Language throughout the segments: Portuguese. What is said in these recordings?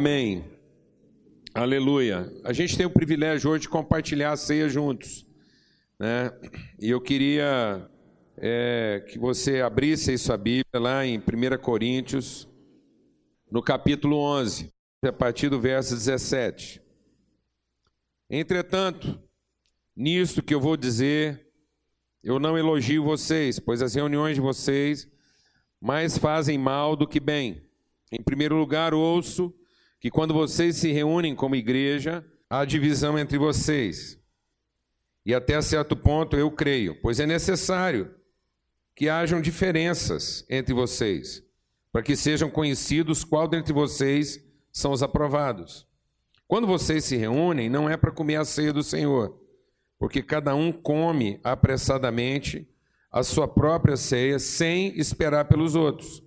Amém. Aleluia. A gente tem o privilégio hoje de compartilhar a ceia juntos. Né? E eu queria é, que você abrisse aí sua Bíblia lá em 1 Coríntios, no capítulo 11, a partir do verso 17. Entretanto, nisto que eu vou dizer, eu não elogio vocês, pois as reuniões de vocês mais fazem mal do que bem. Em primeiro lugar, ouço que quando vocês se reúnem como igreja, há divisão entre vocês. E até certo ponto eu creio, pois é necessário que hajam diferenças entre vocês, para que sejam conhecidos qual dentre vocês são os aprovados. Quando vocês se reúnem, não é para comer a ceia do Senhor, porque cada um come apressadamente a sua própria ceia sem esperar pelos outros.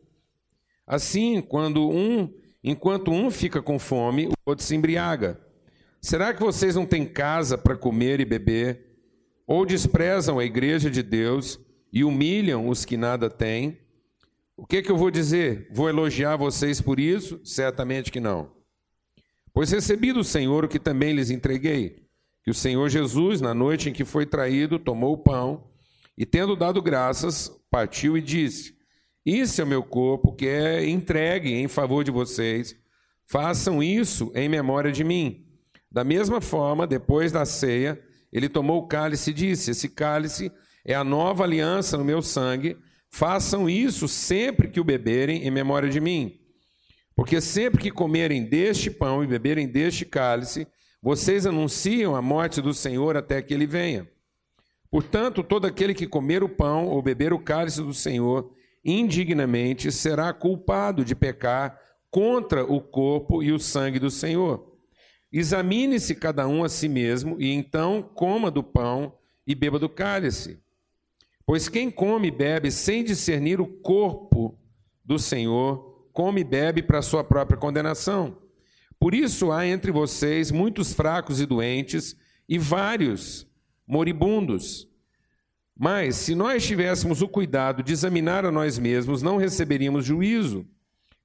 Assim, quando um Enquanto um fica com fome, o outro se embriaga. Será que vocês não têm casa para comer e beber? Ou desprezam a igreja de Deus e humilham os que nada têm? O que, que eu vou dizer? Vou elogiar vocês por isso? Certamente que não. Pois recebi do Senhor o que também lhes entreguei: que o Senhor Jesus, na noite em que foi traído, tomou o pão e, tendo dado graças, partiu e disse: isso é o meu corpo que é entregue em favor de vocês. Façam isso em memória de mim. Da mesma forma, depois da ceia, ele tomou o cálice e disse: Esse cálice é a nova aliança no meu sangue. Façam isso sempre que o beberem em memória de mim. Porque sempre que comerem deste pão e beberem deste cálice, vocês anunciam a morte do Senhor até que ele venha. Portanto, todo aquele que comer o pão ou beber o cálice do Senhor indignamente será culpado de pecar contra o corpo e o sangue do Senhor. Examine-se cada um a si mesmo, e então coma do pão e beba do cálice. Pois quem come e bebe sem discernir o corpo do Senhor, come e bebe para sua própria condenação. Por isso há entre vocês muitos fracos e doentes, e vários moribundos. Mas, se nós tivéssemos o cuidado de examinar a nós mesmos, não receberíamos juízo.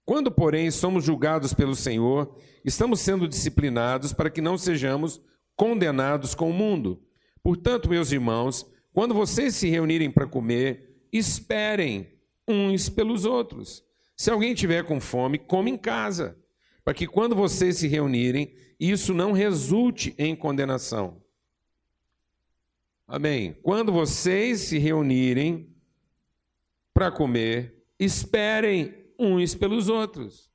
Quando, porém, somos julgados pelo Senhor, estamos sendo disciplinados para que não sejamos condenados com o mundo. Portanto, meus irmãos, quando vocês se reunirem para comer, esperem uns pelos outros. Se alguém tiver com fome, come em casa, para que quando vocês se reunirem, isso não resulte em condenação. Amém. Quando vocês se reunirem para comer, esperem uns pelos outros.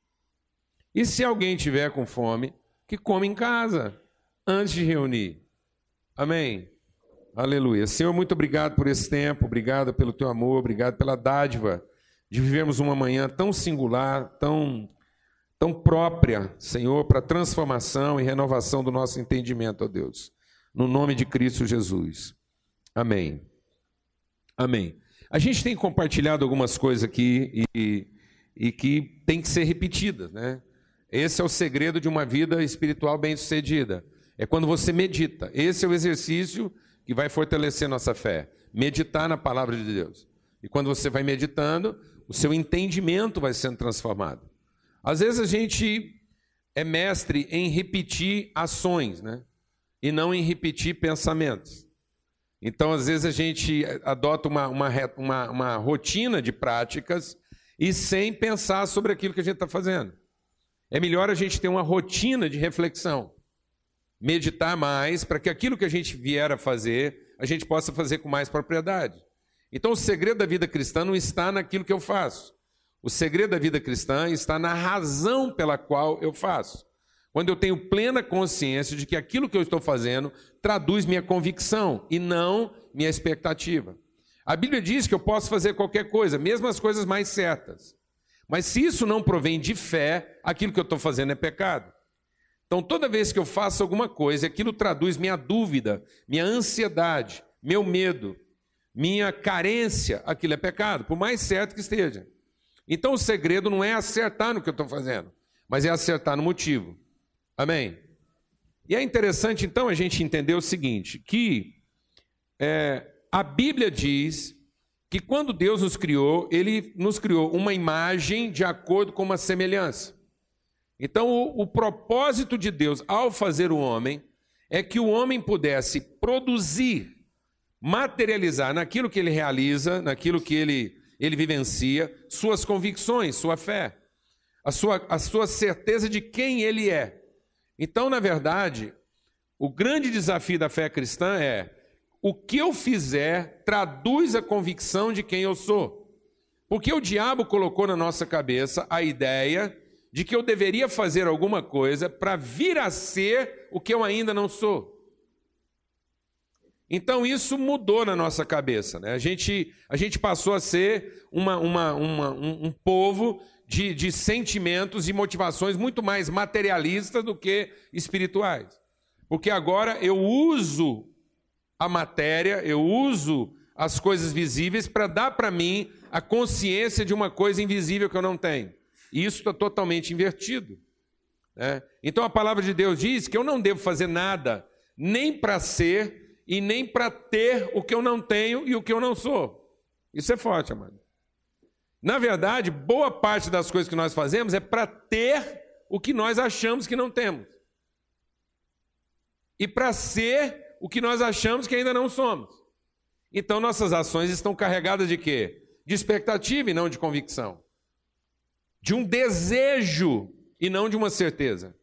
E se alguém tiver com fome, que come em casa antes de reunir. Amém. Aleluia. Senhor, muito obrigado por esse tempo, obrigado pelo teu amor, obrigado pela dádiva de vivermos uma manhã tão singular, tão tão própria, Senhor, para transformação e renovação do nosso entendimento, ó Deus. No nome de Cristo Jesus. Amém. Amém. A gente tem compartilhado algumas coisas aqui e, e que tem que ser repetidas, né? Esse é o segredo de uma vida espiritual bem-sucedida. É quando você medita. Esse é o exercício que vai fortalecer nossa fé. Meditar na palavra de Deus. E quando você vai meditando, o seu entendimento vai sendo transformado. Às vezes a gente é mestre em repetir ações, né? E não em repetir pensamentos. Então, às vezes, a gente adota uma, uma, uma, uma rotina de práticas e sem pensar sobre aquilo que a gente está fazendo. É melhor a gente ter uma rotina de reflexão, meditar mais, para que aquilo que a gente vier a fazer, a gente possa fazer com mais propriedade. Então, o segredo da vida cristã não está naquilo que eu faço. O segredo da vida cristã está na razão pela qual eu faço. Quando eu tenho plena consciência de que aquilo que eu estou fazendo traduz minha convicção e não minha expectativa. A Bíblia diz que eu posso fazer qualquer coisa, mesmo as coisas mais certas. Mas se isso não provém de fé, aquilo que eu estou fazendo é pecado. Então, toda vez que eu faço alguma coisa, aquilo traduz minha dúvida, minha ansiedade, meu medo, minha carência, aquilo é pecado, por mais certo que esteja. Então, o segredo não é acertar no que eu estou fazendo, mas é acertar no motivo. Amém? E é interessante, então, a gente entender o seguinte: que é, a Bíblia diz que quando Deus nos criou, Ele nos criou uma imagem de acordo com uma semelhança. Então, o, o propósito de Deus ao fazer o homem é que o homem pudesse produzir, materializar naquilo que ele realiza, naquilo que ele, ele vivencia, suas convicções, sua fé, a sua, a sua certeza de quem ele é. Então, na verdade, o grande desafio da fé cristã é o que eu fizer traduz a convicção de quem eu sou. Porque o diabo colocou na nossa cabeça a ideia de que eu deveria fazer alguma coisa para vir a ser o que eu ainda não sou. Então isso mudou na nossa cabeça. Né? A, gente, a gente passou a ser uma, uma, uma um, um, povo de, de sentimentos e motivações muito mais materialistas do que espirituais. Porque agora eu uso a matéria, eu uso as coisas visíveis para dar para mim a consciência de uma coisa invisível que eu não tenho. E isso está totalmente invertido. Né? Então a palavra de Deus diz que eu não devo fazer nada, nem para ser e nem para ter o que eu não tenho e o que eu não sou. Isso é forte, amado. Na verdade, boa parte das coisas que nós fazemos é para ter o que nós achamos que não temos. E para ser o que nós achamos que ainda não somos. Então nossas ações estão carregadas de quê? De expectativa e não de convicção. De um desejo e não de uma certeza.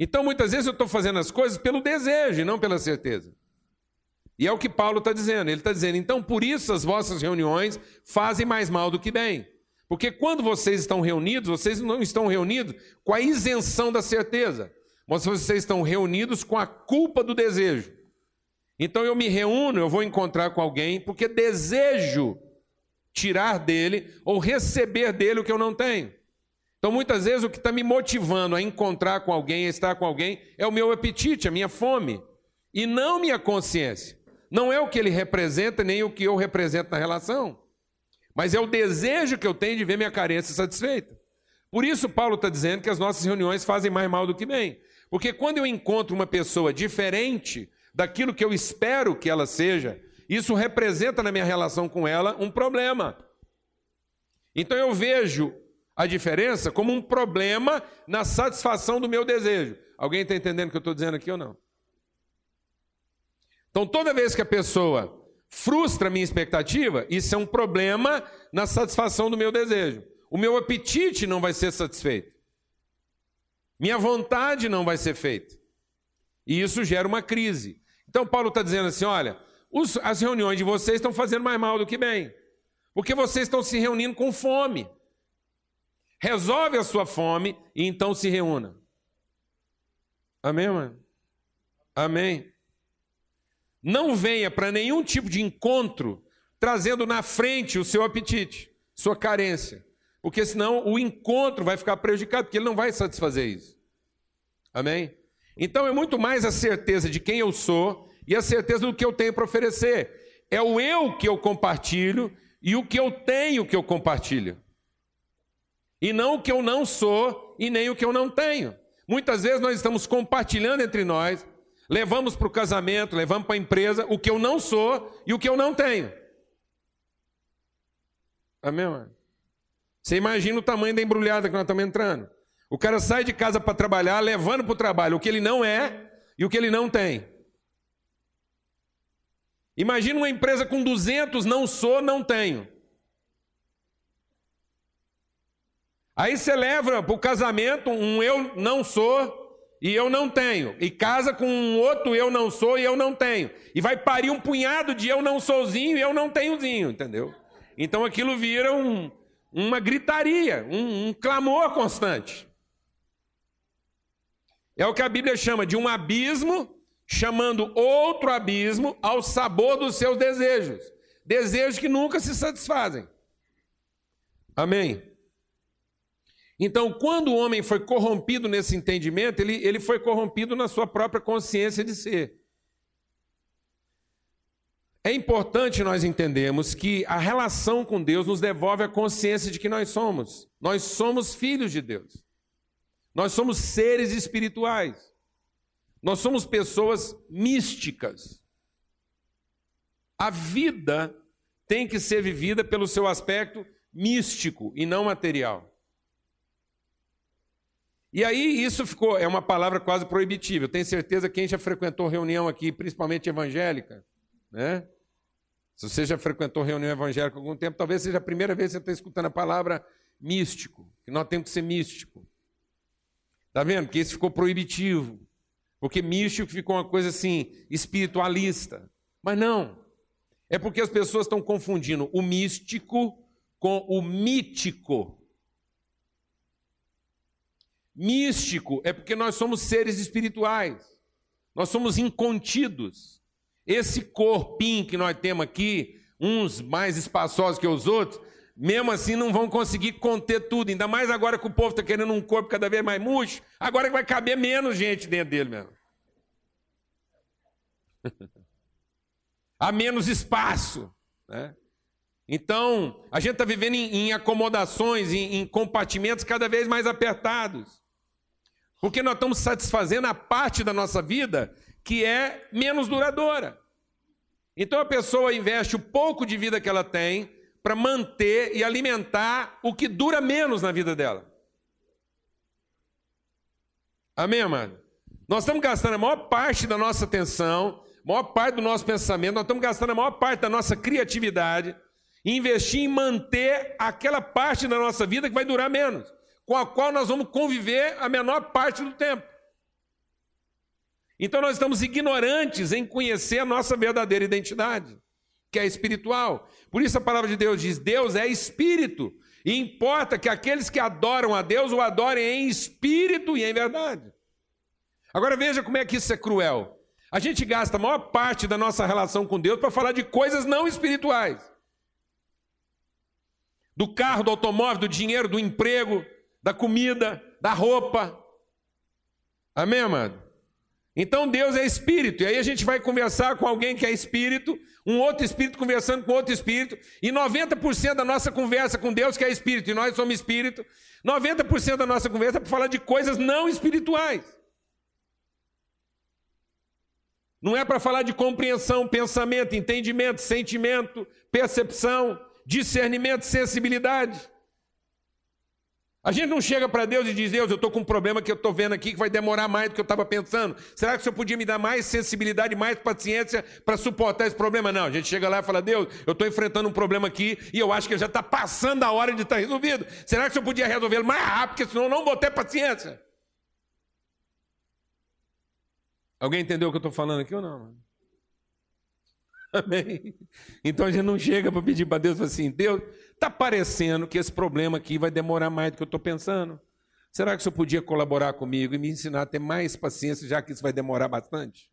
Então muitas vezes eu estou fazendo as coisas pelo desejo e não pela certeza. E é o que Paulo está dizendo. Ele está dizendo, então por isso as vossas reuniões fazem mais mal do que bem. Porque quando vocês estão reunidos, vocês não estão reunidos com a isenção da certeza mas vocês estão reunidos com a culpa do desejo. Então eu me reúno, eu vou encontrar com alguém porque desejo tirar dele ou receber dele o que eu não tenho. Então muitas vezes o que está me motivando a encontrar com alguém, a estar com alguém, é o meu apetite, a minha fome, e não minha consciência. Não é o que ele representa, nem o que eu represento na relação, mas é o desejo que eu tenho de ver minha carência satisfeita. Por isso, Paulo está dizendo que as nossas reuniões fazem mais mal do que bem. Porque quando eu encontro uma pessoa diferente daquilo que eu espero que ela seja, isso representa na minha relação com ela um problema. Então eu vejo a diferença como um problema na satisfação do meu desejo. Alguém está entendendo o que eu estou dizendo aqui ou não? Então toda vez que a pessoa frustra a minha expectativa, isso é um problema na satisfação do meu desejo. O meu apetite não vai ser satisfeito. Minha vontade não vai ser feita. E isso gera uma crise. Então, Paulo está dizendo assim: olha, os, as reuniões de vocês estão fazendo mais mal do que bem, porque vocês estão se reunindo com fome. Resolve a sua fome e então se reúna. Amém, mano? Amém. Não venha para nenhum tipo de encontro trazendo na frente o seu apetite, sua carência. Porque senão o encontro vai ficar prejudicado, porque ele não vai satisfazer isso. Amém? Então é muito mais a certeza de quem eu sou e a certeza do que eu tenho para oferecer. É o eu que eu compartilho e o que eu tenho que eu compartilho. E não o que eu não sou e nem o que eu não tenho. Muitas vezes nós estamos compartilhando entre nós, levamos para o casamento, levamos para a empresa o que eu não sou e o que eu não tenho. Amém, mano? Você imagina o tamanho da embrulhada que nós estamos entrando. O cara sai de casa para trabalhar, levando para o trabalho o que ele não é e o que ele não tem. Imagina uma empresa com 200, não sou, não tenho. Aí você leva para o casamento um eu não sou e eu não tenho. E casa com um outro eu não sou e eu não tenho. E vai parir um punhado de eu não souzinho e eu não tenhozinho, entendeu? Então aquilo vira um, uma gritaria, um, um clamor constante. É o que a Bíblia chama de um abismo, chamando outro abismo ao sabor dos seus desejos. Desejos que nunca se satisfazem. Amém? Então, quando o homem foi corrompido nesse entendimento, ele, ele foi corrompido na sua própria consciência de ser. É importante nós entendermos que a relação com Deus nos devolve a consciência de que nós somos. Nós somos filhos de Deus. Nós somos seres espirituais. Nós somos pessoas místicas. A vida tem que ser vivida pelo seu aspecto místico e não material. E aí isso ficou, é uma palavra quase proibitiva. Eu tenho certeza que quem já frequentou reunião aqui, principalmente evangélica, né? Se você já frequentou reunião evangélica há algum tempo, talvez seja a primeira vez que você está escutando a palavra místico, que nós temos que ser místico. Está vendo? Porque isso ficou proibitivo. Porque místico ficou uma coisa assim, espiritualista. Mas não. É porque as pessoas estão confundindo o místico com o mítico. Místico é porque nós somos seres espirituais, nós somos incontidos. Esse corpinho que nós temos aqui, uns mais espaçosos que os outros, mesmo assim não vão conseguir conter tudo, ainda mais agora que o povo está querendo um corpo cada vez mais murcho, agora que vai caber menos gente dentro dele mesmo. Há menos espaço. Né? Então, a gente está vivendo em, em acomodações, em, em compartimentos cada vez mais apertados. Porque nós estamos satisfazendo a parte da nossa vida que é menos duradoura. Então a pessoa investe o pouco de vida que ela tem para manter e alimentar o que dura menos na vida dela. Amém, amado? Nós estamos gastando a maior parte da nossa atenção, a maior parte do nosso pensamento, nós estamos gastando a maior parte da nossa criatividade em investir em manter aquela parte da nossa vida que vai durar menos com a qual nós vamos conviver a menor parte do tempo. Então nós estamos ignorantes em conhecer a nossa verdadeira identidade, que é espiritual. Por isso a palavra de Deus diz: Deus é espírito, e importa que aqueles que adoram a Deus o adorem em espírito e em verdade. Agora veja como é que isso é cruel. A gente gasta a maior parte da nossa relação com Deus para falar de coisas não espirituais. Do carro, do automóvel, do dinheiro, do emprego, da comida, da roupa. Amém, amado? Então Deus é espírito, e aí a gente vai conversar com alguém que é espírito, um outro espírito conversando com outro espírito, e 90% da nossa conversa com Deus que é espírito, e nós somos espírito, 90% da nossa conversa é para falar de coisas não espirituais. Não é para falar de compreensão, pensamento, entendimento, sentimento, percepção, discernimento, sensibilidade. A gente não chega para Deus e diz: Deus, eu estou com um problema que eu estou vendo aqui que vai demorar mais do que eu estava pensando. Será que o Senhor podia me dar mais sensibilidade, mais paciência para suportar esse problema? Não, a gente chega lá e fala: Deus, eu estou enfrentando um problema aqui e eu acho que já está passando a hora de estar tá resolvido. Será que o Senhor podia resolvê-lo mais rápido, porque senão eu não vou ter paciência? Alguém entendeu o que eu estou falando aqui ou não? Amém? Então a gente não chega para pedir para Deus assim: Deus, Está parecendo que esse problema aqui vai demorar mais do que eu estou pensando. Será que o senhor podia colaborar comigo e me ensinar a ter mais paciência, já que isso vai demorar bastante?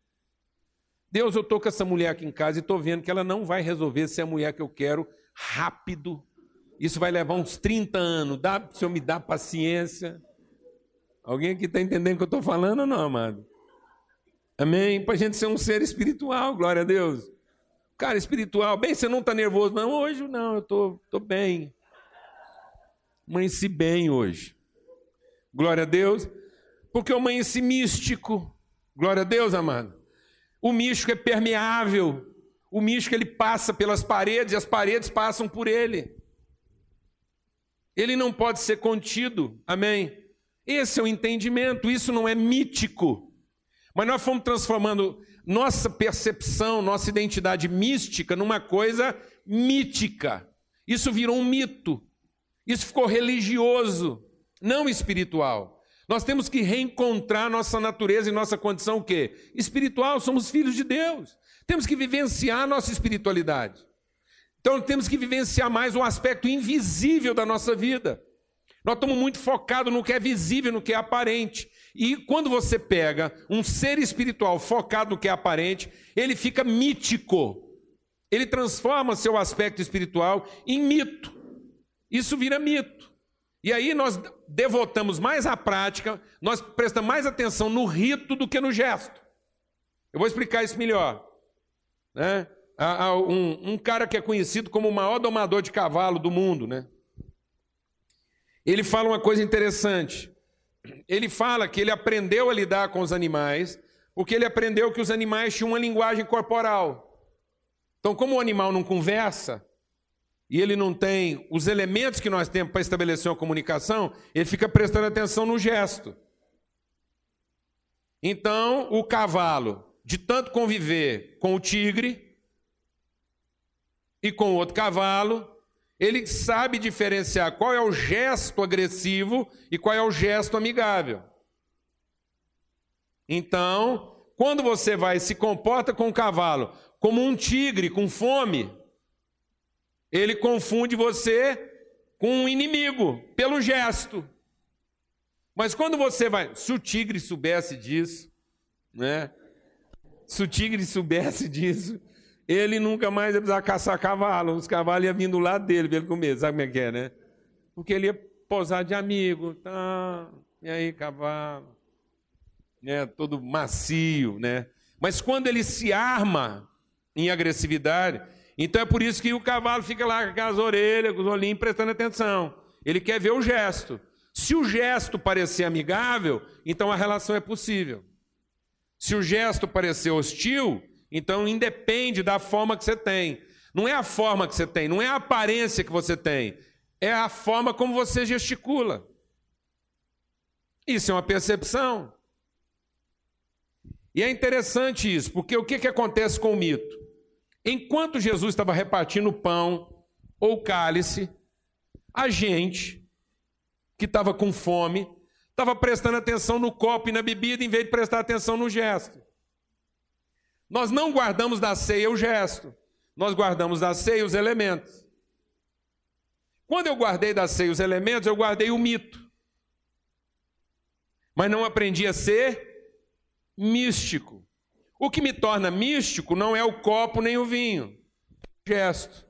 Deus, eu estou com essa mulher aqui em casa e estou vendo que ela não vai resolver ser a mulher que eu quero rápido. Isso vai levar uns 30 anos. Dá o senhor me dar paciência? Alguém aqui está entendendo o que eu estou falando ou não, amado? Amém? Para a gente ser um ser espiritual, glória a Deus. Cara, espiritual, bem, você não está nervoso? Não, hoje não, eu tô, tô bem. Amanheci bem hoje. Glória a Deus. Porque eu amanheci místico. Glória a Deus, amado. O místico é permeável. O místico ele passa pelas paredes e as paredes passam por ele. Ele não pode ser contido. Amém? Esse é o entendimento. Isso não é mítico. Mas nós fomos transformando nossa percepção, nossa identidade mística numa coisa mítica. Isso virou um mito. Isso ficou religioso, não espiritual. Nós temos que reencontrar nossa natureza e nossa condição o quê? Espiritual, somos filhos de Deus. Temos que vivenciar nossa espiritualidade. Então temos que vivenciar mais o aspecto invisível da nossa vida. Nós estamos muito focados no que é visível, no que é aparente. E quando você pega um ser espiritual focado no que é aparente, ele fica mítico. Ele transforma seu aspecto espiritual em mito. Isso vira mito. E aí nós devotamos mais à prática, nós prestamos mais atenção no rito do que no gesto. Eu vou explicar isso melhor. Né? Um, um cara que é conhecido como o maior domador de cavalo do mundo, né? Ele fala uma coisa interessante ele fala que ele aprendeu a lidar com os animais, porque ele aprendeu que os animais tinham uma linguagem corporal. Então, como o animal não conversa, e ele não tem os elementos que nós temos para estabelecer uma comunicação, ele fica prestando atenção no gesto. Então, o cavalo, de tanto conviver com o tigre e com outro cavalo, ele sabe diferenciar qual é o gesto agressivo e qual é o gesto amigável. Então, quando você vai se comporta com o cavalo como um tigre com fome, ele confunde você com um inimigo pelo gesto. Mas quando você vai, se o tigre soubesse disso, né? Se o tigre soubesse disso, ele nunca mais ia precisar caçar cavalo. Os cavalos iam vindo do lado dele para ele comer. Sabe como é que é, né? Porque ele ia posar de amigo. Tá, e aí, cavalo? Né, todo macio, né? Mas quando ele se arma em agressividade, então é por isso que o cavalo fica lá com as orelhas, com os olhinhos prestando atenção. Ele quer ver o gesto. Se o gesto parecer amigável, então a relação é possível. Se o gesto parecer hostil, então independe da forma que você tem. Não é a forma que você tem, não é a aparência que você tem, é a forma como você gesticula. Isso é uma percepção. E é interessante isso, porque o que, que acontece com o mito? Enquanto Jesus estava repartindo pão ou cálice, a gente que estava com fome estava prestando atenção no copo e na bebida em vez de prestar atenção no gesto. Nós não guardamos da ceia o gesto, nós guardamos da ceia os elementos. Quando eu guardei da ceia os elementos, eu guardei o mito. Mas não aprendi a ser místico. O que me torna místico não é o copo nem o vinho, o gesto.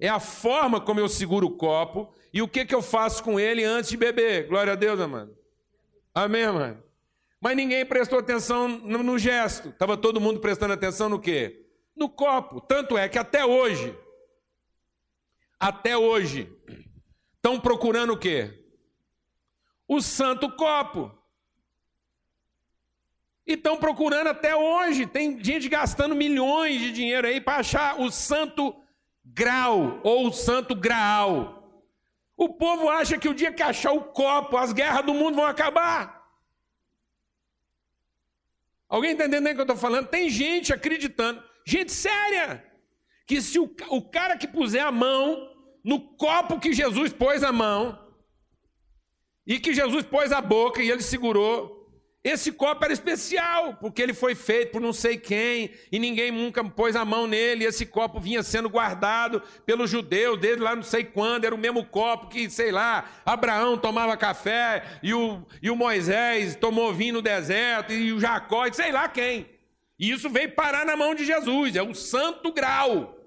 É a forma como eu seguro o copo e o que, que eu faço com ele antes de beber. Glória a Deus, amado. Amém, mano? Mas ninguém prestou atenção no, no gesto. Estava todo mundo prestando atenção no quê? No copo. Tanto é que até hoje, até hoje, estão procurando o quê? O santo copo. E estão procurando até hoje. Tem gente gastando milhões de dinheiro aí para achar o santo grau ou o santo graal. O povo acha que o dia que achar o copo, as guerras do mundo vão acabar. Alguém está entendendo o que eu estou falando? Tem gente acreditando, gente séria, que se o, o cara que puser a mão no copo que Jesus pôs a mão, e que Jesus pôs a boca e ele segurou, esse copo era especial, porque ele foi feito por não sei quem, e ninguém nunca pôs a mão nele, esse copo vinha sendo guardado pelos judeus desde lá não sei quando, era o mesmo copo que, sei lá, Abraão tomava café, e o, e o Moisés tomou vinho no deserto, e o Jacó, e sei lá quem. E isso veio parar na mão de Jesus, é o santo grau.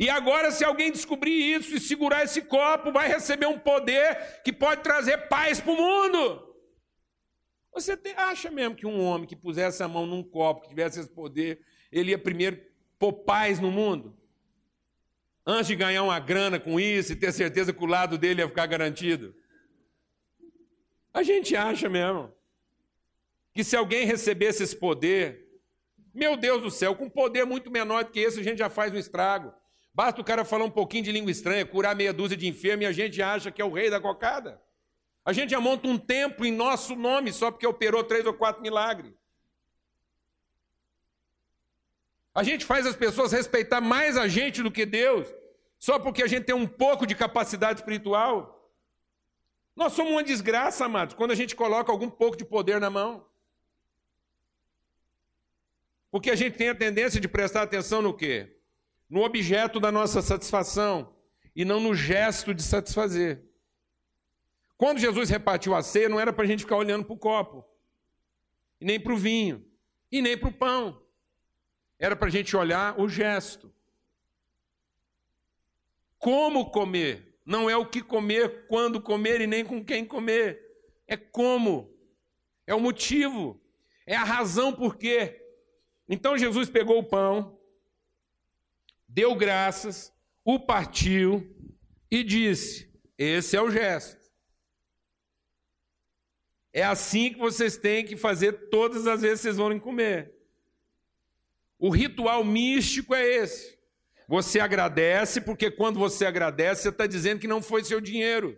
E agora, se alguém descobrir isso e segurar esse copo, vai receber um poder que pode trazer paz para o mundo. Você acha mesmo que um homem que pusesse a mão num copo, que tivesse esse poder, ele ia primeiro pôr paz no mundo? Antes de ganhar uma grana com isso e ter certeza que o lado dele ia ficar garantido? A gente acha mesmo que se alguém recebesse esse poder, meu Deus do céu, com poder muito menor do que esse, a gente já faz um estrago. Basta o cara falar um pouquinho de língua estranha, curar meia dúzia de enfermos e a gente acha que é o rei da cocada. A gente já monta um templo em nosso nome só porque operou três ou quatro milagres. A gente faz as pessoas respeitar mais a gente do que Deus, só porque a gente tem um pouco de capacidade espiritual. Nós somos uma desgraça, amados, quando a gente coloca algum pouco de poder na mão. Porque a gente tem a tendência de prestar atenção no quê? No objeto da nossa satisfação e não no gesto de satisfazer. Quando Jesus repartiu a ceia, não era para a gente ficar olhando para o copo, e nem para o vinho, e nem para o pão. Era para a gente olhar o gesto. Como comer? Não é o que comer, quando comer e nem com quem comer. É como. É o motivo. É a razão por quê. Então Jesus pegou o pão, deu graças, o partiu e disse: Esse é o gesto. É assim que vocês têm que fazer todas as vezes que vocês vão comer. O ritual místico é esse. Você agradece, porque quando você agradece, você está dizendo que não foi seu dinheiro.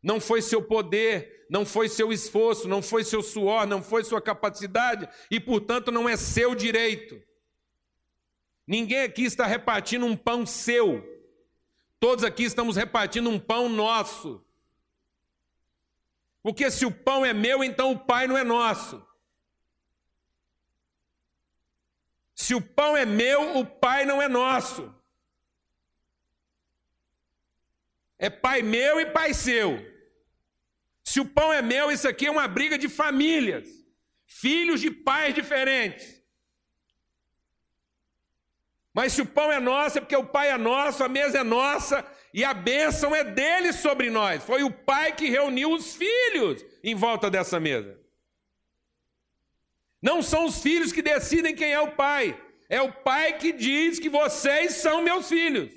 não foi seu poder, não foi seu esforço, não foi seu suor, não foi sua capacidade e, portanto, não é seu direito. Ninguém aqui está repartindo um pão seu. Todos aqui estamos repartindo um pão nosso. Porque se o pão é meu, então o pai não é nosso. Se o pão é meu, o pai não é nosso. É pai meu e pai seu. Se o pão é meu, isso aqui é uma briga de famílias, filhos de pais diferentes. Mas se o pão é nosso, é porque o pai é nosso, a mesa é nossa e a bênção é dele sobre nós. Foi o pai que reuniu os filhos em volta dessa mesa. Não são os filhos que decidem quem é o pai, é o pai que diz que vocês são meus filhos.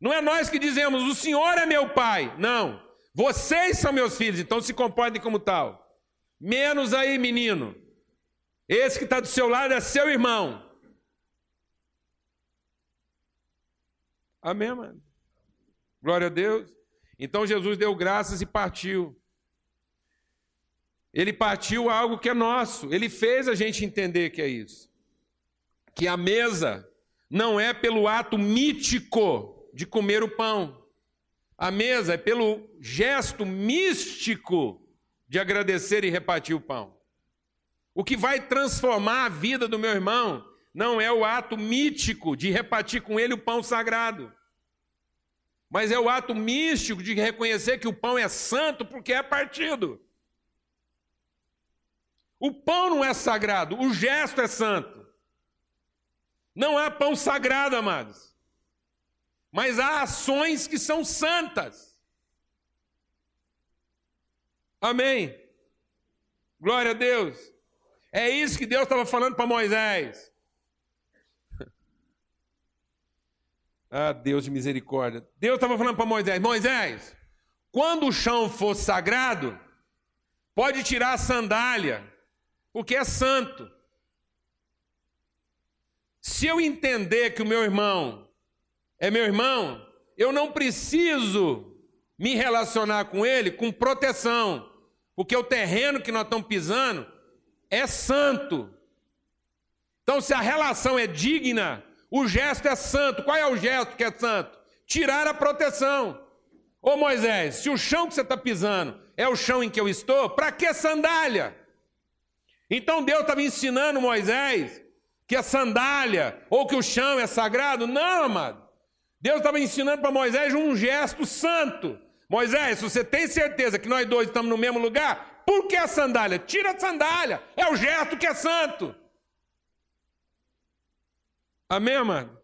Não é nós que dizemos, o Senhor é meu pai. Não. Vocês são meus filhos, então se comportem como tal. Menos aí, menino. Esse que está do seu lado é seu irmão. Amém, mano? Glória a Deus. Então Jesus deu graças e partiu. Ele partiu algo que é nosso. Ele fez a gente entender que é isso. Que a mesa não é pelo ato mítico de comer o pão. A mesa é pelo gesto místico de agradecer e repartir o pão. O que vai transformar a vida do meu irmão não é o ato mítico de repartir com ele o pão sagrado, mas é o ato místico de reconhecer que o pão é santo porque é partido. O pão não é sagrado, o gesto é santo. Não há pão sagrado, amados mas há ações que são santas. Amém. Glória a Deus. É isso que Deus estava falando para Moisés. Ah, Deus de misericórdia. Deus estava falando para Moisés: Moisés, quando o chão for sagrado, pode tirar a sandália, porque é santo. Se eu entender que o meu irmão é meu irmão, eu não preciso me relacionar com ele com proteção, porque o terreno que nós estamos pisando é santo. Então, se a relação é digna, o gesto é santo. Qual é o gesto que é santo? Tirar a proteção. Ô Moisés, se o chão que você está pisando é o chão em que eu estou, para que sandália? Então Deus estava ensinando Moisés que a sandália ou que o chão é sagrado? Não, amado. Deus estava ensinando para Moisés um gesto santo. Moisés, se você tem certeza que nós dois estamos no mesmo lugar, por que a sandália? Tira a sandália, é o gesto que é santo. Amém, mano?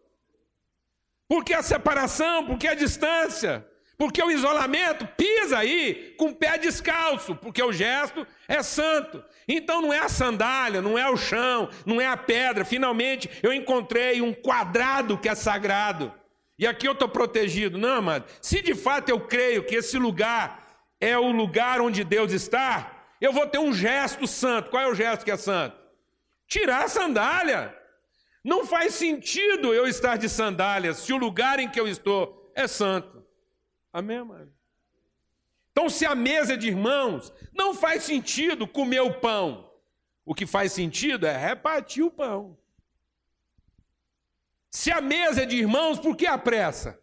Por que a separação? Por que a distância? Porque o isolamento pisa aí com o pé descalço, porque o gesto é santo. Então não é a sandália, não é o chão, não é a pedra. Finalmente eu encontrei um quadrado que é sagrado. E aqui eu estou protegido. Não, amado. Se de fato eu creio que esse lugar é o lugar onde Deus está, eu vou ter um gesto santo. Qual é o gesto que é santo? Tirar a sandália. Não faz sentido eu estar de sandálias se o lugar em que eu estou é santo. Amém, amado? Então, se a mesa é de irmãos, não faz sentido comer o pão. O que faz sentido é repartir o pão. Se a mesa é de irmãos, por que a pressa?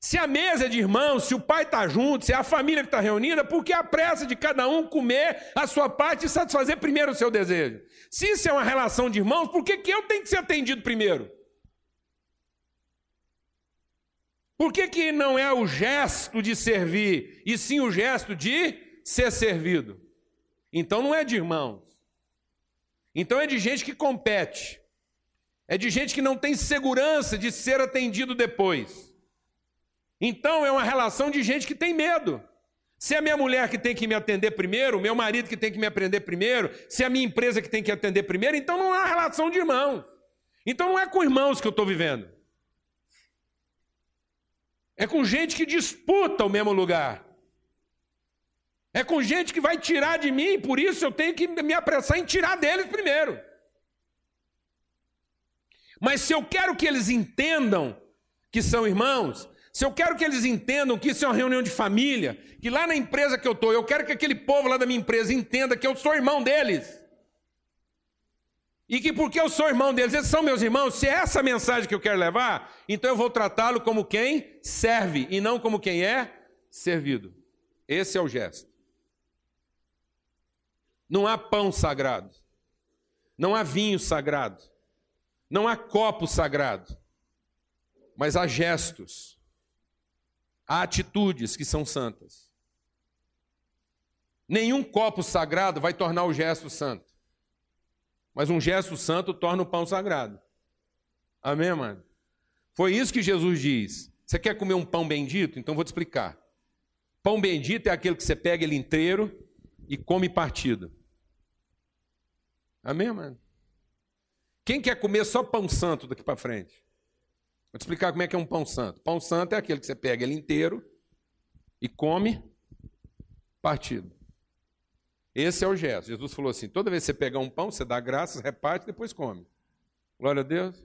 Se a mesa é de irmãos, se o pai está junto, se é a família que está reunida, por que a pressa de cada um comer a sua parte e satisfazer primeiro o seu desejo? Se isso é uma relação de irmãos, por que, que eu tenho que ser atendido primeiro? Por que, que não é o gesto de servir, e sim o gesto de ser servido? Então não é de irmãos. Então é de gente que compete é de gente que não tem segurança de ser atendido depois. Então é uma relação de gente que tem medo. Se é a minha mulher que tem que me atender primeiro, meu marido que tem que me atender primeiro, se é a minha empresa que tem que atender primeiro, então não é uma relação de irmãos. Então não é com irmãos que eu estou vivendo. É com gente que disputa o mesmo lugar. É com gente que vai tirar de mim, por isso eu tenho que me apressar em tirar deles primeiro. Mas se eu quero que eles entendam que são irmãos, se eu quero que eles entendam que isso é uma reunião de família, que lá na empresa que eu estou, eu quero que aquele povo lá da minha empresa entenda que eu sou irmão deles. E que porque eu sou irmão deles, eles são meus irmãos, se é essa mensagem que eu quero levar, então eu vou tratá-lo como quem serve e não como quem é servido. Esse é o gesto. Não há pão sagrado. Não há vinho sagrado. Não há copo sagrado. Mas há gestos. Atitudes que são santas. Nenhum copo sagrado vai tornar o gesto santo. Mas um gesto santo torna o pão sagrado. Amém, mano? Foi isso que Jesus diz. Você quer comer um pão bendito? Então vou te explicar. Pão bendito é aquele que você pega ele inteiro e come partido. Amém, mano? Quem quer comer só pão santo daqui para frente? Vou te explicar como é que é um pão santo. Pão santo é aquele que você pega ele inteiro e come partido. Esse é o gesto. Jesus falou assim: toda vez que você pegar um pão, você dá graças, reparte e depois come. Glória a Deus.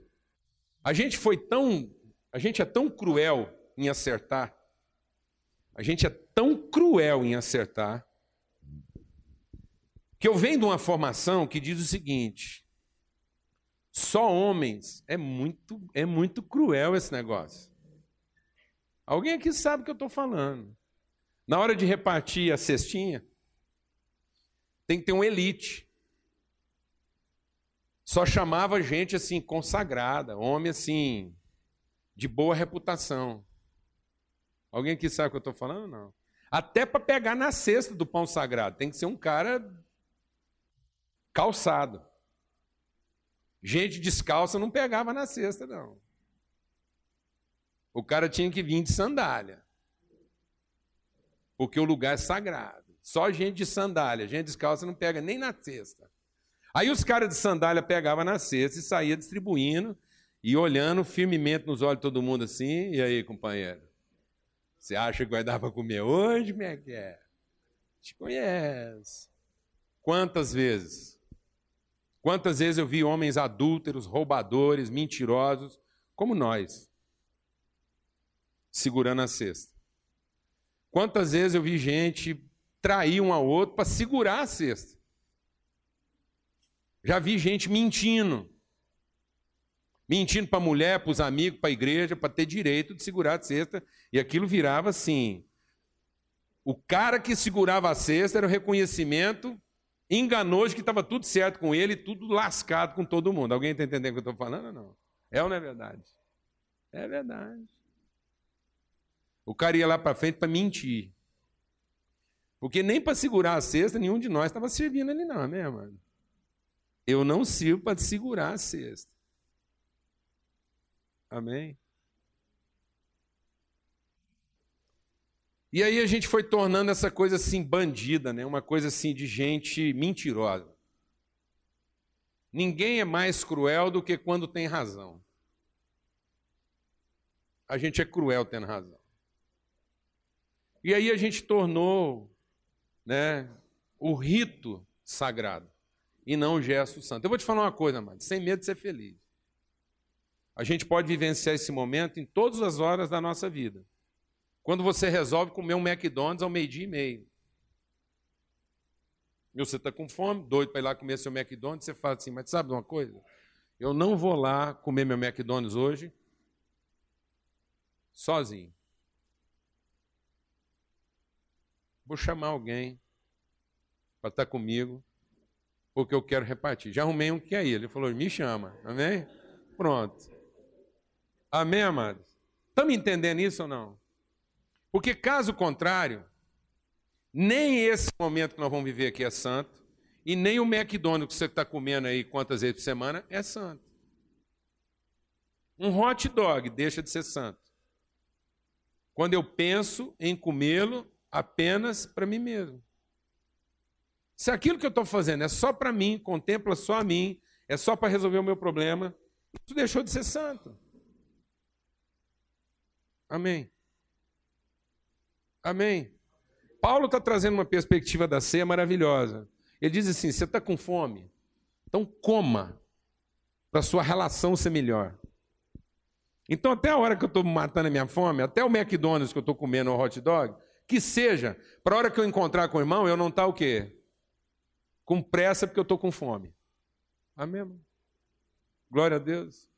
A gente foi tão, a gente é tão cruel em acertar. A gente é tão cruel em acertar que eu venho de uma formação que diz o seguinte: só homens é muito é muito cruel esse negócio. Alguém aqui sabe o que eu estou falando. Na hora de repartir a cestinha, tem que ter um elite. Só chamava gente assim consagrada, homem assim de boa reputação. Alguém aqui sabe o que eu estou falando? Não. Até para pegar na cesta do pão sagrado, tem que ser um cara calçado. Gente descalça não pegava na cesta, não. O cara tinha que vir de sandália. Porque o lugar é sagrado. Só gente de sandália, gente descalça não pega nem na cesta. Aí os caras de sandália pegavam na cesta e saía distribuindo e olhando firmemente nos olhos de todo mundo assim. E aí, companheiro? Você acha que vai dar para comer hoje? Como é que é? Te conhece. Quantas vezes? Quantas vezes eu vi homens adúlteros, roubadores, mentirosos, como nós, segurando a cesta? Quantas vezes eu vi gente trair um ao outro para segurar a cesta. Já vi gente mentindo. Mentindo para a mulher, para os amigos, para a igreja, para ter direito de segurar a cesta. E aquilo virava assim. O cara que segurava a cesta era o reconhecimento enganoso que estava tudo certo com ele, tudo lascado com todo mundo. Alguém está entendendo o que eu estou falando ou não? É ou não é verdade? É verdade. O cara ia lá para frente para mentir. Porque nem para segurar a cesta, nenhum de nós estava servindo ali, não, né, mano? Eu não sirvo para segurar a cesta. Amém? E aí a gente foi tornando essa coisa assim bandida, né? Uma coisa assim de gente mentirosa. Ninguém é mais cruel do que quando tem razão. A gente é cruel tendo razão. E aí a gente tornou né, o rito sagrado e não o gesto santo. Eu vou te falar uma coisa, amado, sem medo de ser feliz. A gente pode vivenciar esse momento em todas as horas da nossa vida. Quando você resolve comer um McDonald's ao meio-dia e meio. E você está com fome, doido para ir lá comer seu McDonald's, você fala assim, mas sabe uma coisa? Eu não vou lá comer meu McDonald's hoje sozinho. Vou chamar alguém para estar tá comigo, porque eu quero repartir. Já arrumei um que é ele. Ele falou: me chama. Amém? Pronto. Amém, amados? Estamos entendendo isso ou não? Porque caso contrário, nem esse momento que nós vamos viver aqui é santo, e nem o McDonald's que você está comendo aí quantas vezes por semana é santo. Um hot dog deixa de ser santo. Quando eu penso em comê-lo apenas para mim mesmo. Se aquilo que eu estou fazendo é só para mim, contempla só a mim, é só para resolver o meu problema, isso deixou de ser santo. Amém. Amém. Paulo está trazendo uma perspectiva da ceia maravilhosa. Ele diz assim: você está com fome? Então coma, para sua relação ser melhor. Então, até a hora que eu estou matando a minha fome, até o McDonald's que eu estou comendo o hot dog, que seja, para a hora que eu encontrar com o irmão, eu não estar tá o quê? Com pressa porque eu estou com fome. Amém? Glória a Deus.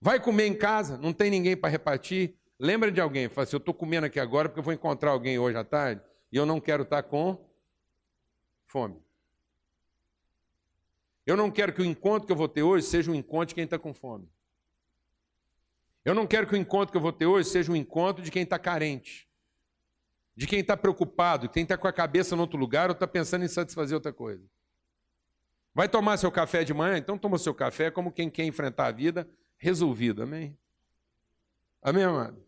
Vai comer em casa, não tem ninguém para repartir. Lembra de alguém, fala assim, eu estou comendo aqui agora porque eu vou encontrar alguém hoje à tarde e eu não quero estar tá com fome. Eu não quero que o encontro que eu vou ter hoje seja um encontro de quem está com fome. Eu não quero que o encontro que eu vou ter hoje seja um encontro de quem está carente, de quem está preocupado, quem está com a cabeça em outro lugar ou está pensando em satisfazer outra coisa. Vai tomar seu café de manhã? Então toma seu café como quem quer enfrentar a vida resolvido. Amém? Amém, amado?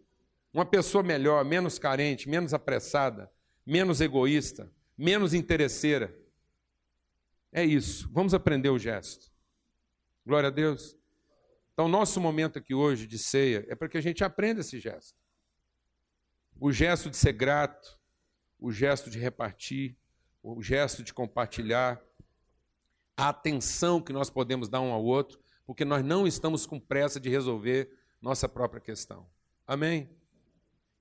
Uma pessoa melhor, menos carente, menos apressada, menos egoísta, menos interesseira. É isso. Vamos aprender o gesto. Glória a Deus. Então, nosso momento aqui hoje de ceia é para que a gente aprenda esse gesto. O gesto de ser grato, o gesto de repartir, o gesto de compartilhar, a atenção que nós podemos dar um ao outro, porque nós não estamos com pressa de resolver nossa própria questão. Amém?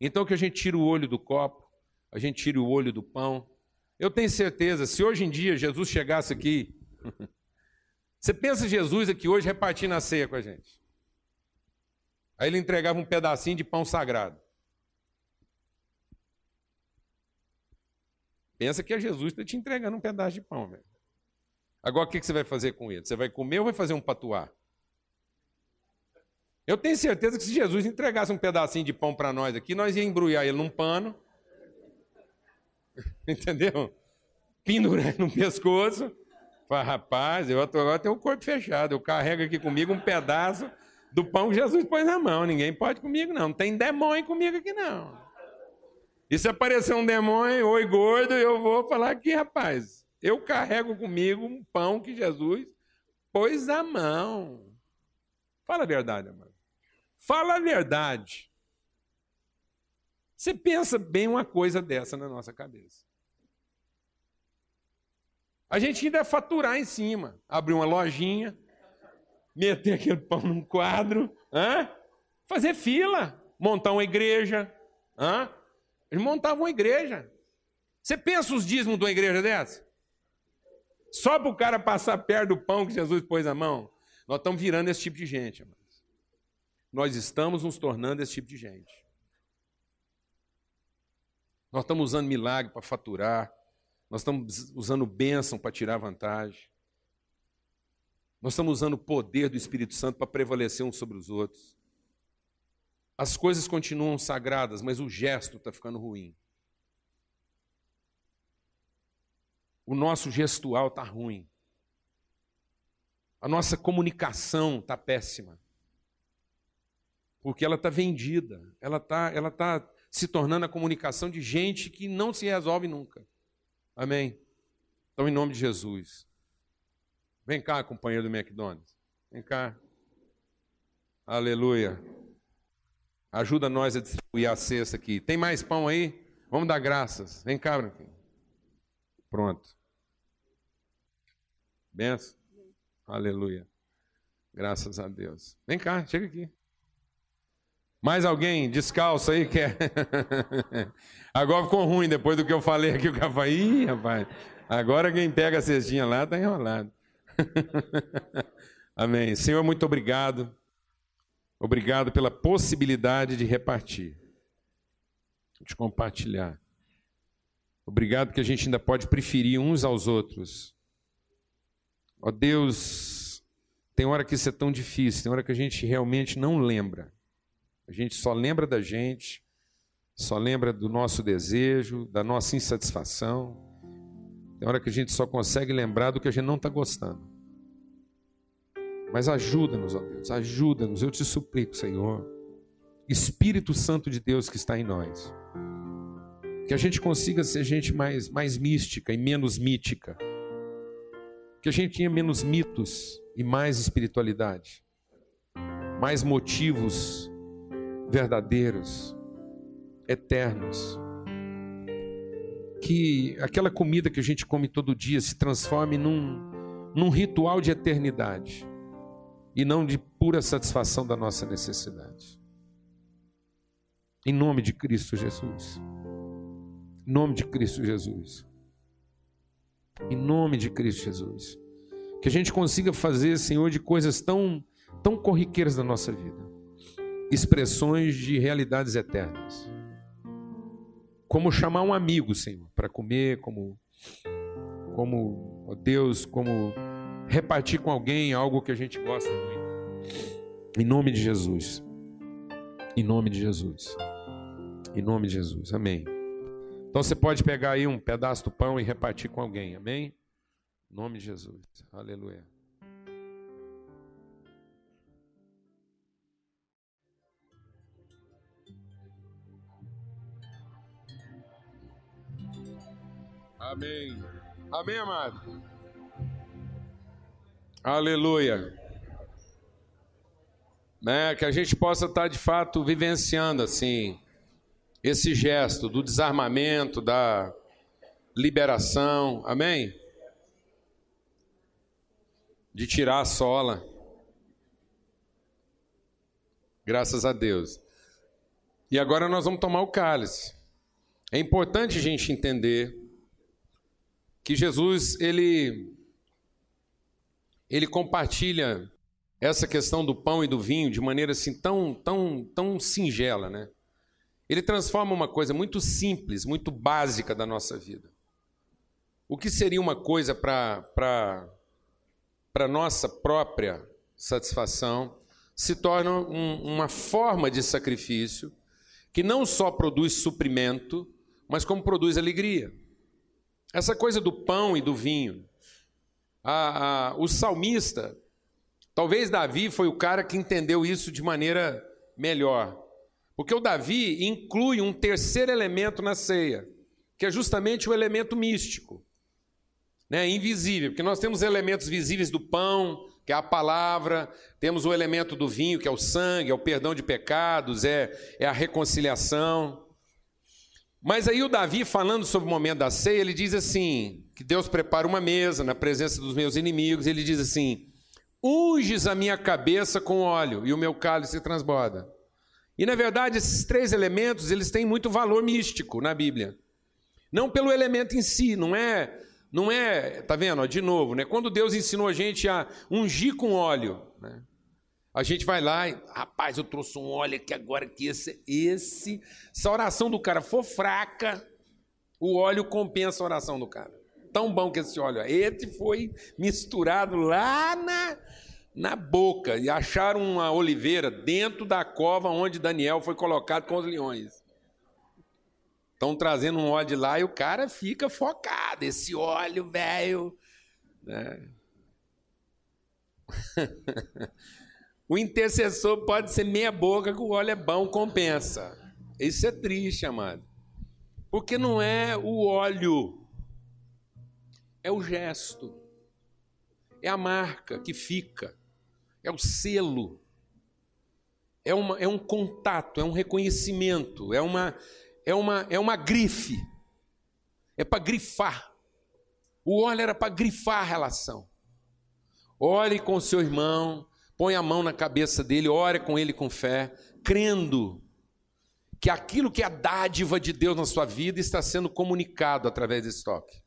Então que a gente tire o olho do copo, a gente tire o olho do pão. Eu tenho certeza, se hoje em dia Jesus chegasse aqui Você pensa Jesus aqui hoje repartindo a ceia com a gente. Aí ele entregava um pedacinho de pão sagrado. Pensa que é Jesus está te entregando um pedaço de pão, velho. Agora o que você vai fazer com ele? Você vai comer ou vai fazer um patuá? Eu tenho certeza que se Jesus entregasse um pedacinho de pão para nós aqui, nós ia embrulhar ele num pano. Entendeu? Pendurar no pescoço Fala, rapaz, eu agora tenho o corpo fechado, eu carrego aqui comigo um pedaço do pão que Jesus pôs na mão. Ninguém pode comigo, não. Não tem demônio comigo aqui, não. E se aparecer um demônio, oi gordo, eu vou falar aqui, rapaz. Eu carrego comigo um pão que Jesus pôs na mão. Fala a verdade, amado. Fala a verdade. Você pensa bem uma coisa dessa na nossa cabeça. A gente ainda ia faturar em cima. Abrir uma lojinha, meter aquele pão num quadro, hã? fazer fila, montar uma igreja. Hã? Eles montavam uma igreja. Você pensa os dízimos de uma igreja dessa? Só para o cara passar perto do pão que Jesus pôs na mão? Nós estamos virando esse tipo de gente, amados. Nós estamos nos tornando esse tipo de gente. Nós estamos usando milagre para faturar. Nós estamos usando bênção para tirar vantagem. Nós estamos usando o poder do Espírito Santo para prevalecer uns sobre os outros. As coisas continuam sagradas, mas o gesto está ficando ruim. O nosso gestual está ruim. A nossa comunicação está péssima. Porque ela está vendida. Ela está ela tá se tornando a comunicação de gente que não se resolve nunca. Amém? Então, em nome de Jesus. Vem cá, companheiro do McDonald's. Vem cá. Aleluia. Ajuda nós a distribuir a cesta aqui. Tem mais pão aí? Vamos dar graças. Vem cá, Branquinho. Pronto. Benção. Aleluia. Graças a Deus. Vem cá, chega aqui. Mais alguém descalço aí quer? Agora ficou ruim depois do que eu falei aqui. O cara ih, rapaz, agora quem pega a cestinha lá está enrolado. Amém. Senhor, muito obrigado. Obrigado pela possibilidade de repartir, de compartilhar. Obrigado que a gente ainda pode preferir uns aos outros. Ó Deus, tem hora que isso é tão difícil, tem hora que a gente realmente não lembra. A gente só lembra da gente, só lembra do nosso desejo, da nossa insatisfação. Tem hora que a gente só consegue lembrar do que a gente não está gostando. Mas ajuda-nos, ó Deus, ajuda-nos, eu te suplico, Senhor. Espírito Santo de Deus que está em nós. Que a gente consiga ser gente mais, mais mística e menos mítica. Que a gente tenha menos mitos e mais espiritualidade. Mais motivos verdadeiros, eternos. Que aquela comida que a gente come todo dia se transforme num, num ritual de eternidade e não de pura satisfação da nossa necessidade. Em nome de Cristo Jesus. Em nome de Cristo Jesus. Em nome de Cristo Jesus. Que a gente consiga fazer, Senhor, de coisas tão, tão corriqueiras da nossa vida. Expressões de realidades eternas. Como chamar um amigo, Senhor, para comer, como, como, ó Deus, como repartir com alguém algo que a gente gosta muito. Em nome de Jesus. Em nome de Jesus. Em nome de Jesus. Amém. Então você pode pegar aí um pedaço do pão e repartir com alguém. Amém? Em nome de Jesus. Aleluia. Amém. Amém, amado. Aleluia. Né, que a gente possa estar de fato vivenciando assim esse gesto do desarmamento, da liberação, amém? De tirar a sola. Graças a Deus. E agora nós vamos tomar o cálice. É importante a gente entender que Jesus ele ele compartilha essa questão do pão e do vinho de maneira assim tão tão tão singela, né? Ele transforma uma coisa muito simples, muito básica da nossa vida. O que seria uma coisa para a nossa própria satisfação se torna um, uma forma de sacrifício que não só produz suprimento, mas como produz alegria. Essa coisa do pão e do vinho. A, a, o salmista, talvez Davi foi o cara que entendeu isso de maneira melhor. Porque o Davi inclui um terceiro elemento na ceia, que é justamente o elemento místico, né, invisível. Porque nós temos elementos visíveis do pão, que é a palavra, temos o elemento do vinho, que é o sangue, é o perdão de pecados, é, é a reconciliação. Mas aí o Davi, falando sobre o momento da ceia, ele diz assim: que Deus prepara uma mesa na presença dos meus inimigos, ele diz assim: unges a minha cabeça com óleo e o meu cálice transborda. E na verdade, esses três elementos, eles têm muito valor místico na Bíblia. Não pelo elemento em si, não é, não é, tá vendo? de novo, né? Quando Deus ensinou a gente a ungir com óleo, né? A gente vai lá e, rapaz, eu trouxe um óleo aqui agora que esse, esse, se a oração do cara for fraca, o óleo compensa a oração do cara. Tão bom que esse óleo é. Esse foi misturado lá na, na boca e acharam uma oliveira dentro da cova onde Daniel foi colocado com os leões. Estão trazendo um óleo de lá e o cara fica focado. Esse óleo, velho. Né? o intercessor pode ser meia boca que o óleo é bom, compensa. Isso é triste, amado. Porque não é o óleo, é o gesto, é a marca que fica é o selo, é, uma, é um contato, é um reconhecimento, é uma, é uma, é uma grife, é para grifar. O óleo era para grifar a relação. Ore com seu irmão, põe a mão na cabeça dele, ore com ele com fé, crendo que aquilo que é a dádiva de Deus na sua vida está sendo comunicado através desse toque.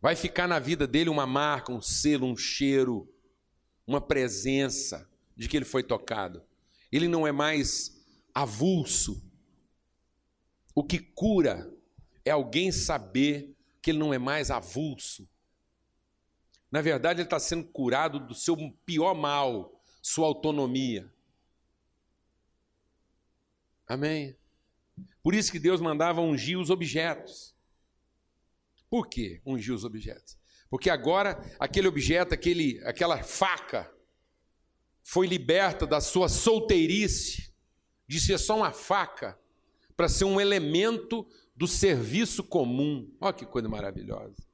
Vai ficar na vida dele uma marca, um selo, um cheiro, uma presença de que ele foi tocado. Ele não é mais avulso. O que cura é alguém saber que ele não é mais avulso. Na verdade, ele está sendo curado do seu pior mal, sua autonomia. Amém? Por isso que Deus mandava ungir os objetos. Por que ungir os objetos? Porque agora aquele objeto, aquele, aquela faca, foi liberta da sua solteirice, de ser só uma faca, para ser um elemento do serviço comum. Olha que coisa maravilhosa.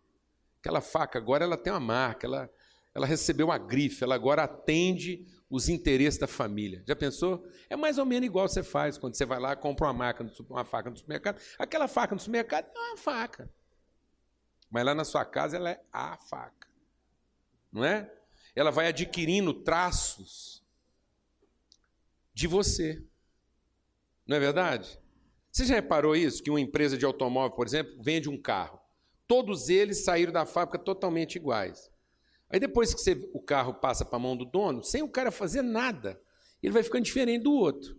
Aquela faca agora ela tem uma marca, ela, ela recebeu uma grife, ela agora atende os interesses da família. Já pensou? É mais ou menos igual você faz quando você vai lá compra uma, marca, uma faca no supermercado. Aquela faca no supermercado é uma faca. Mas lá na sua casa ela é a faca. Não é? Ela vai adquirindo traços de você. Não é verdade? Você já reparou isso? Que uma empresa de automóvel, por exemplo, vende um carro. Todos eles saíram da fábrica totalmente iguais. Aí depois que você, o carro passa para a mão do dono, sem o cara fazer nada, ele vai ficando diferente do outro.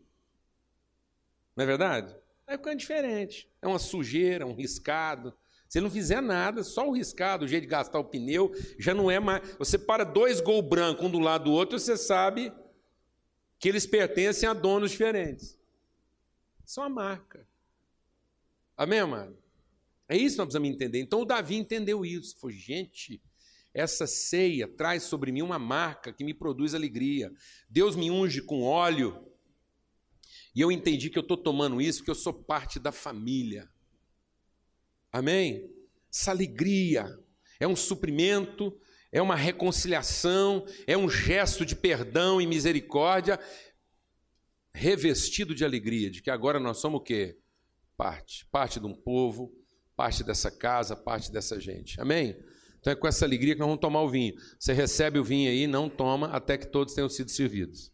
Não é verdade? Vai ficando diferente. É uma sujeira, um riscado. Se ele não fizer nada, só o riscado, o jeito de gastar o pneu, já não é mais. Você para dois gol branco um do lado do outro, você sabe que eles pertencem a donos diferentes. São a marca. Amém, amado? É isso que nós precisamos entender. Então o Davi entendeu isso. Falou, gente, essa ceia traz sobre mim uma marca que me produz alegria. Deus me unge com óleo. E eu entendi que eu estou tomando isso porque eu sou parte da família. Amém? Essa alegria é um suprimento, é uma reconciliação, é um gesto de perdão e misericórdia, revestido de alegria, de que agora nós somos o quê? Parte. Parte de um povo, parte dessa casa, parte dessa gente. Amém? Então é com essa alegria que nós vamos tomar o vinho. Você recebe o vinho aí, não toma até que todos tenham sido servidos.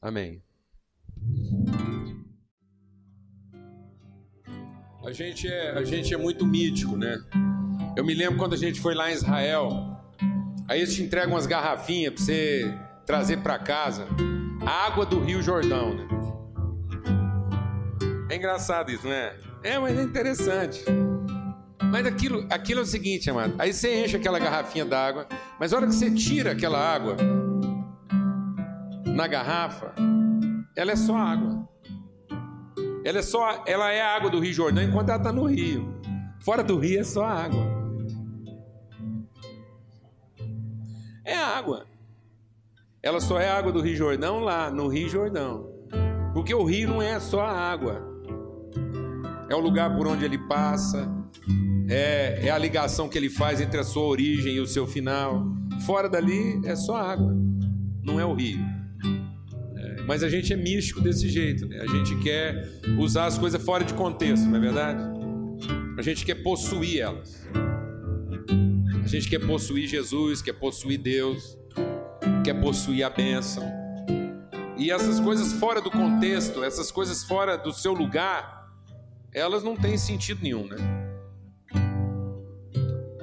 Amém. A gente é, a gente é muito mítico, né? Eu me lembro quando a gente foi lá em Israel, aí eles te entregam umas garrafinhas para você trazer para casa. A água do Rio Jordão, né? É engraçado isso, não é? É, mas é interessante. Mas aquilo, aquilo é o seguinte, amado. Aí você enche aquela garrafinha d'água, mas a hora que você tira aquela água na garrafa, ela é só água. Ela é só, ela é a água do Rio Jordão enquanto ela está no rio. Fora do rio é só água. É água. Ela só é água do Rio Jordão lá, no Rio Jordão. Porque o rio não é só a água. É o lugar por onde ele passa, é, é a ligação que ele faz entre a sua origem e o seu final. Fora dali é só água, não é o rio. Mas a gente é místico desse jeito, né? A gente quer usar as coisas fora de contexto, não é verdade? A gente quer possuir elas. A gente quer possuir Jesus, quer possuir Deus, quer possuir a bênção. E essas coisas fora do contexto, essas coisas fora do seu lugar, elas não têm sentido nenhum, né?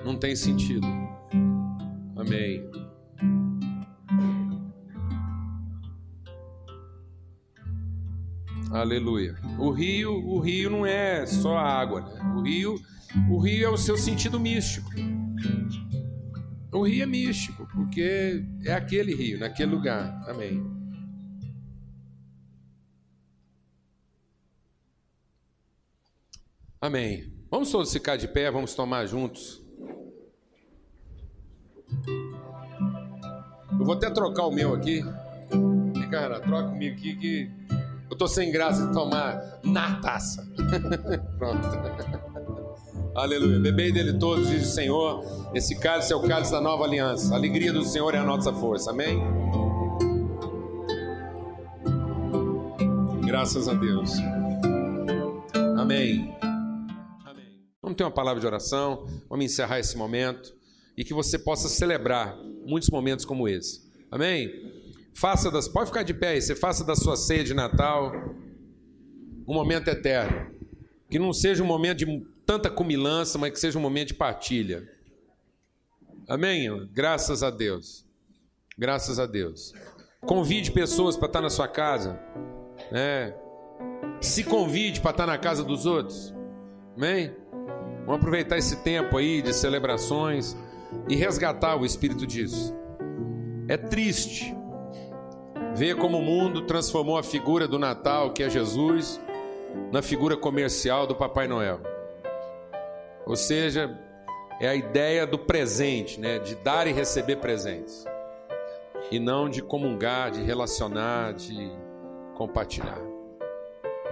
Não tem sentido. Amém. Aleluia. O rio, o rio não é só água, né? O rio, o rio é o seu sentido místico. O rio é místico, porque é aquele rio, naquele lugar. Amém. Amém. Vamos todos ficar de pé, vamos tomar juntos. Eu vou até trocar o meu aqui. Cá, Renato, troca comigo aqui que eu tô sem graça de tomar na taça. Pronto. Aleluia. Bebei dele todos, diz o Senhor. Esse cálice é o cálice da nova aliança. A alegria do Senhor é a nossa força. Amém? Graças a Deus. Amém. Amém. Vamos ter uma palavra de oração. Vamos encerrar esse momento. E que você possa celebrar muitos momentos como esse. Amém? Faça das, pode ficar de pé aí, você faça da sua ceia de Natal um momento eterno. Que não seja um momento de tanta cumilança, mas que seja um momento de partilha. Amém? Graças a Deus. Graças a Deus. Convide pessoas para estar na sua casa. Né? Se convide para estar na casa dos outros. Amém? Vamos aproveitar esse tempo aí de celebrações e resgatar o espírito disso. É triste Ver como o mundo transformou a figura do Natal, que é Jesus, na figura comercial do Papai Noel. Ou seja, é a ideia do presente, né? de dar e receber presentes. E não de comungar, de relacionar, de compartilhar.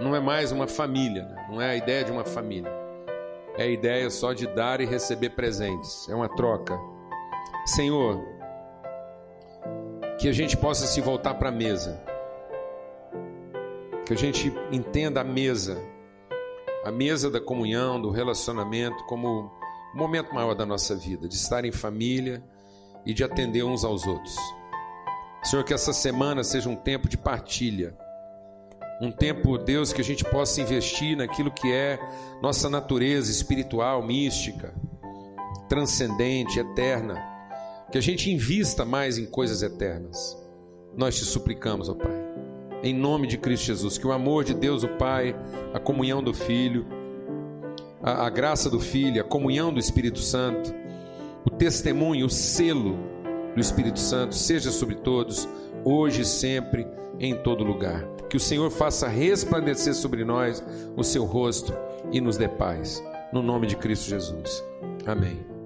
Não é mais uma família, né? não é a ideia de uma família. É a ideia só de dar e receber presentes. É uma troca. Senhor, que a gente possa se voltar para a mesa, que a gente entenda a mesa, a mesa da comunhão, do relacionamento, como o momento maior da nossa vida, de estar em família e de atender uns aos outros. Senhor, que essa semana seja um tempo de partilha, Um tempo, Deus, que a gente possa investir naquilo que é nossa natureza espiritual, mística, transcendente, eterna. Que a gente invista mais em coisas eternas. Nós te suplicamos, ó Pai, em nome de Cristo Jesus, que o amor de Deus, o Pai, a comunhão do Filho, a, a graça do Filho, a comunhão do Espírito Santo, o testemunho, o selo do Espírito Santo seja sobre todos, hoje e sempre, em todo lugar. Que o Senhor faça resplandecer sobre nós o seu rosto e nos dê paz. No nome de Cristo Jesus. Amém.